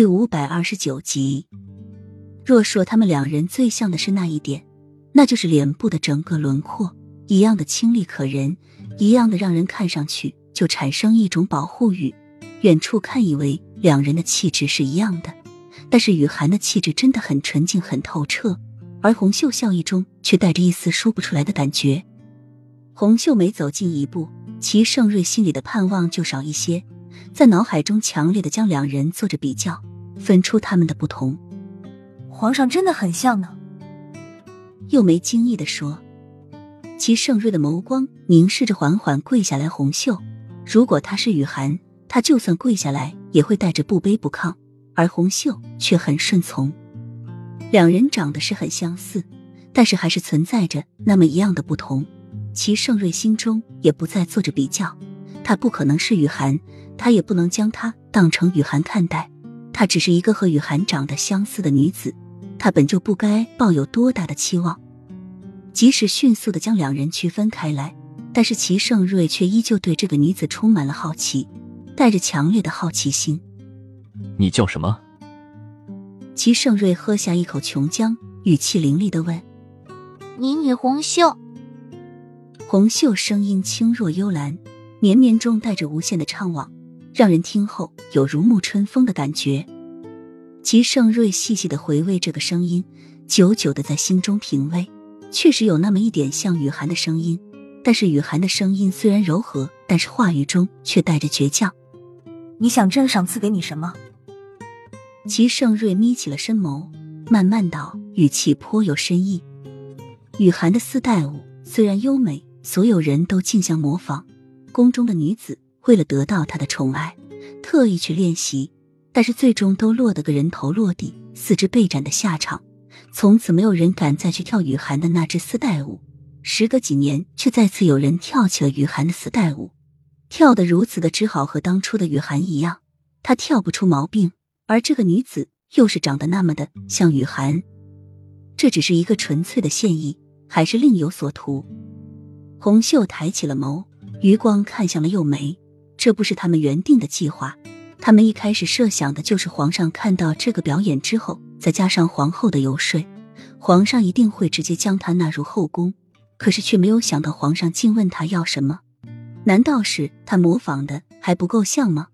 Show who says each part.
Speaker 1: 第五百二十九集。若说他们两人最像的是那一点，那就是脸部的整个轮廓一样的清丽可人，一样的让人看上去就产生一种保护欲。远处看以为两人的气质是一样的，但是雨涵的气质真的很纯净、很透彻，而红袖笑意中却带着一丝说不出来的感觉。红袖每走近一步，齐盛瑞心里的盼望就少一些。在脑海中强烈的将两人做着比较，分出他们的不同。
Speaker 2: 皇上真的很像呢。
Speaker 1: 又没惊异的说，齐盛瑞的眸光凝视着缓缓跪下来红袖。如果他是雨涵，他就算跪下来也会带着不卑不亢，而红袖却很顺从。两人长得是很相似，但是还是存在着那么一样的不同。齐盛瑞心中也不再做着比较，他不可能是雨涵。他也不能将她当成雨涵看待，她只是一个和雨涵长得相似的女子，她本就不该抱有多大的期望。即使迅速的将两人区分开来，但是齐盛瑞却依旧对这个女子充满了好奇，带着强烈的好奇心。
Speaker 3: 你叫什么？
Speaker 1: 齐盛瑞喝下一口琼浆，语气凌厉的问：“
Speaker 4: 你女红袖。”
Speaker 1: 红袖声音轻若幽兰，绵绵中带着无限的怅惘。让人听后有如沐春风的感觉。齐盛瑞细细的回味这个声音，久久的在心中品味。确实有那么一点像雨涵的声音，但是雨涵的声音虽然柔和，但是话语中却带着倔强。
Speaker 2: 你想朕赏赐给你什么？
Speaker 1: 齐盛瑞眯起了深眸，慢慢道，语气颇有深意。雨涵的丝带舞虽然优美，所有人都竞相模仿，宫中的女子。为了得到他的宠爱，特意去练习，但是最终都落得个人头落地、四肢被斩的下场。从此没有人敢再去跳雨涵的那支丝带舞。时隔几年，却再次有人跳起了雨涵的丝带舞，跳得如此的只好和当初的雨涵一样，她跳不出毛病。而这个女子又是长得那么的像雨涵，这只是一个纯粹的现意，还是另有所图？红袖抬起了眸，余光看向了右眉。这不是他们原定的计划，他们一开始设想的就是皇上看到这个表演之后，再加上皇后的游说，皇上一定会直接将她纳入后宫。可是却没有想到，皇上竟问他要什么？难道是他模仿的还不够像吗？